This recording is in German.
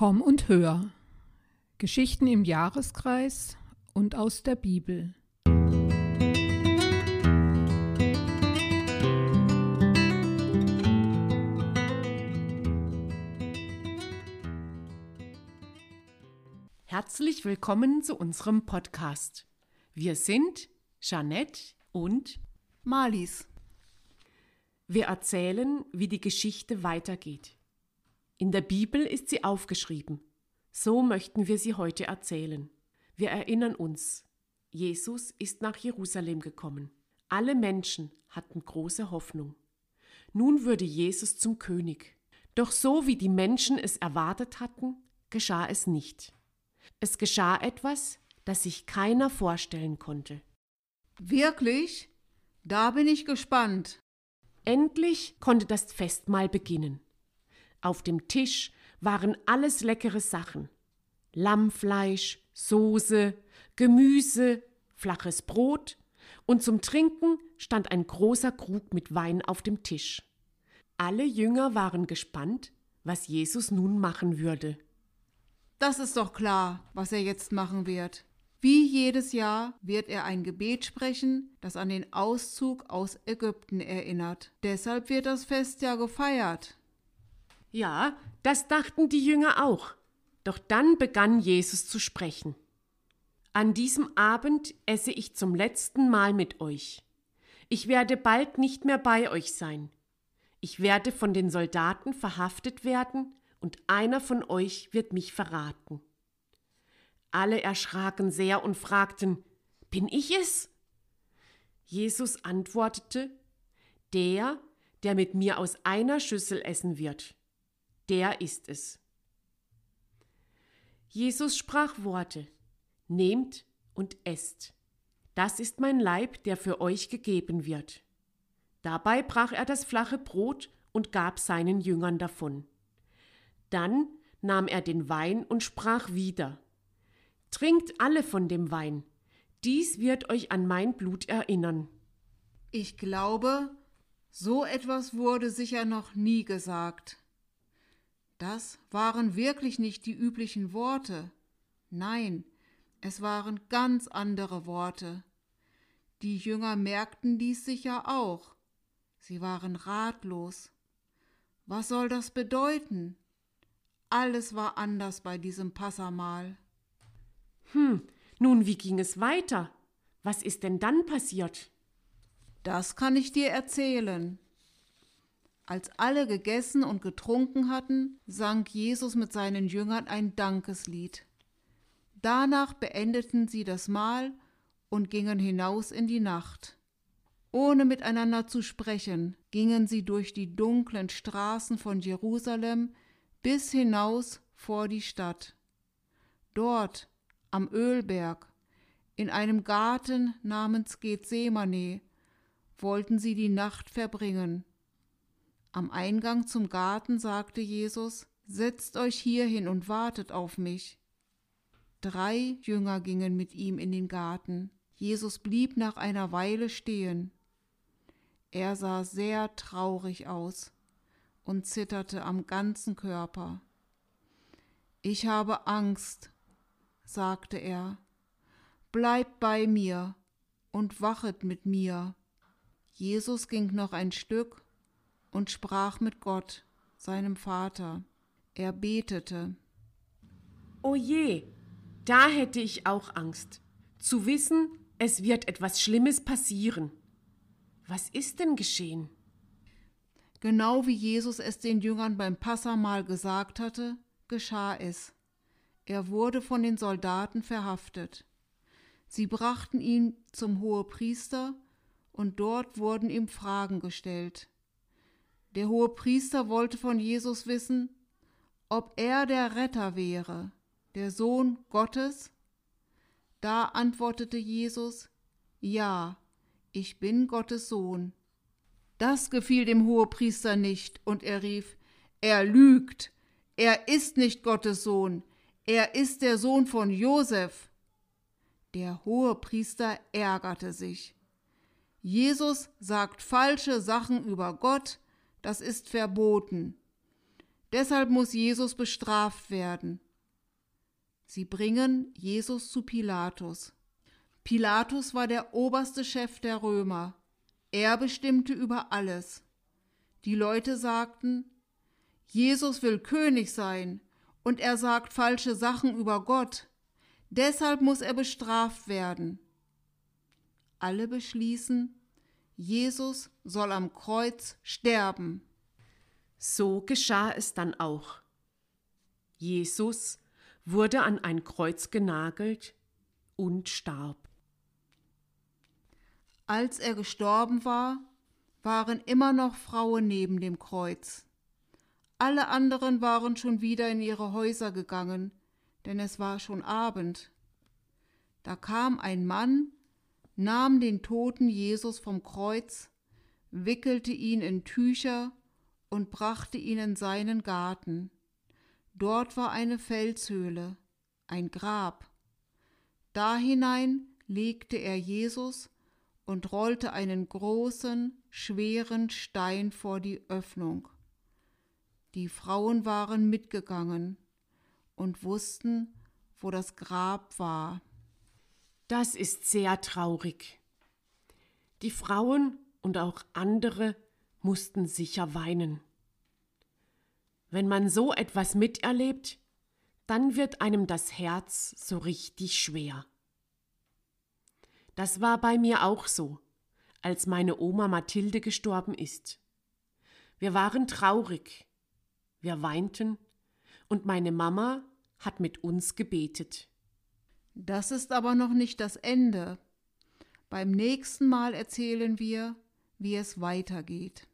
Komm und hör. Geschichten im Jahreskreis und aus der Bibel. Herzlich willkommen zu unserem Podcast. Wir sind Jeanette und Malis. Wir erzählen, wie die Geschichte weitergeht. In der Bibel ist sie aufgeschrieben. So möchten wir sie heute erzählen. Wir erinnern uns, Jesus ist nach Jerusalem gekommen. Alle Menschen hatten große Hoffnung. Nun würde Jesus zum König. Doch so wie die Menschen es erwartet hatten, geschah es nicht. Es geschah etwas, das sich keiner vorstellen konnte. Wirklich? Da bin ich gespannt. Endlich konnte das Festmahl beginnen. Auf dem Tisch waren alles leckere Sachen. Lammfleisch, Soße, Gemüse, flaches Brot und zum Trinken stand ein großer Krug mit Wein auf dem Tisch. Alle Jünger waren gespannt, was Jesus nun machen würde. Das ist doch klar, was er jetzt machen wird. Wie jedes Jahr wird er ein Gebet sprechen, das an den Auszug aus Ägypten erinnert. Deshalb wird das Fest ja gefeiert. Ja, das dachten die Jünger auch. Doch dann begann Jesus zu sprechen. An diesem Abend esse ich zum letzten Mal mit euch. Ich werde bald nicht mehr bei euch sein. Ich werde von den Soldaten verhaftet werden und einer von euch wird mich verraten. Alle erschraken sehr und fragten, Bin ich es? Jesus antwortete, Der, der mit mir aus einer Schüssel essen wird der ist es. Jesus sprach Worte, Nehmt und esst. Das ist mein Leib, der für euch gegeben wird. Dabei brach er das flache Brot und gab seinen Jüngern davon. Dann nahm er den Wein und sprach wieder, Trinkt alle von dem Wein, dies wird euch an mein Blut erinnern. Ich glaube, so etwas wurde sicher noch nie gesagt. Das waren wirklich nicht die üblichen Worte. Nein, es waren ganz andere Worte. Die Jünger merkten dies sicher auch. Sie waren ratlos. Was soll das bedeuten? Alles war anders bei diesem Passamal. Hm, nun, wie ging es weiter? Was ist denn dann passiert? Das kann ich dir erzählen. Als alle gegessen und getrunken hatten, sang Jesus mit seinen Jüngern ein Dankeslied. Danach beendeten sie das Mahl und gingen hinaus in die Nacht. Ohne miteinander zu sprechen, gingen sie durch die dunklen Straßen von Jerusalem bis hinaus vor die Stadt. Dort, am Ölberg, in einem Garten namens Gethsemane, wollten sie die Nacht verbringen. Am Eingang zum Garten sagte Jesus, Setzt euch hier hin und wartet auf mich. Drei Jünger gingen mit ihm in den Garten. Jesus blieb nach einer Weile stehen. Er sah sehr traurig aus und zitterte am ganzen Körper. Ich habe Angst, sagte er. Bleibt bei mir und wachet mit mir. Jesus ging noch ein Stück und sprach mit Gott, seinem Vater. Er betete. O je, da hätte ich auch Angst, zu wissen, es wird etwas Schlimmes passieren. Was ist denn geschehen? Genau wie Jesus es den Jüngern beim Passamal gesagt hatte, geschah es. Er wurde von den Soldaten verhaftet. Sie brachten ihn zum Hohepriester, und dort wurden ihm Fragen gestellt. Der hohe Priester wollte von Jesus wissen, ob er der Retter wäre, der Sohn Gottes. Da antwortete Jesus, Ja, ich bin Gottes Sohn. Das gefiel dem Hohepriester nicht, und er rief, Er lügt, er ist nicht Gottes Sohn, er ist der Sohn von Josef. Der Hohepriester ärgerte sich. Jesus sagt falsche Sachen über Gott, das ist verboten. Deshalb muss Jesus bestraft werden. Sie bringen Jesus zu Pilatus. Pilatus war der oberste Chef der Römer. Er bestimmte über alles. Die Leute sagten, Jesus will König sein und er sagt falsche Sachen über Gott. Deshalb muss er bestraft werden. Alle beschließen, Jesus soll am Kreuz sterben. So geschah es dann auch. Jesus wurde an ein Kreuz genagelt und starb. Als er gestorben war, waren immer noch Frauen neben dem Kreuz. Alle anderen waren schon wieder in ihre Häuser gegangen, denn es war schon Abend. Da kam ein Mann, nahm den toten Jesus vom Kreuz, wickelte ihn in Tücher und brachte ihn in seinen Garten. Dort war eine Felshöhle, ein Grab. Da hinein legte er Jesus und rollte einen großen, schweren Stein vor die Öffnung. Die Frauen waren mitgegangen und wussten, wo das Grab war. Das ist sehr traurig. Die Frauen und auch andere mussten sicher weinen. Wenn man so etwas miterlebt, dann wird einem das Herz so richtig schwer. Das war bei mir auch so, als meine Oma Mathilde gestorben ist. Wir waren traurig, wir weinten und meine Mama hat mit uns gebetet. Das ist aber noch nicht das Ende. Beim nächsten Mal erzählen wir, wie es weitergeht.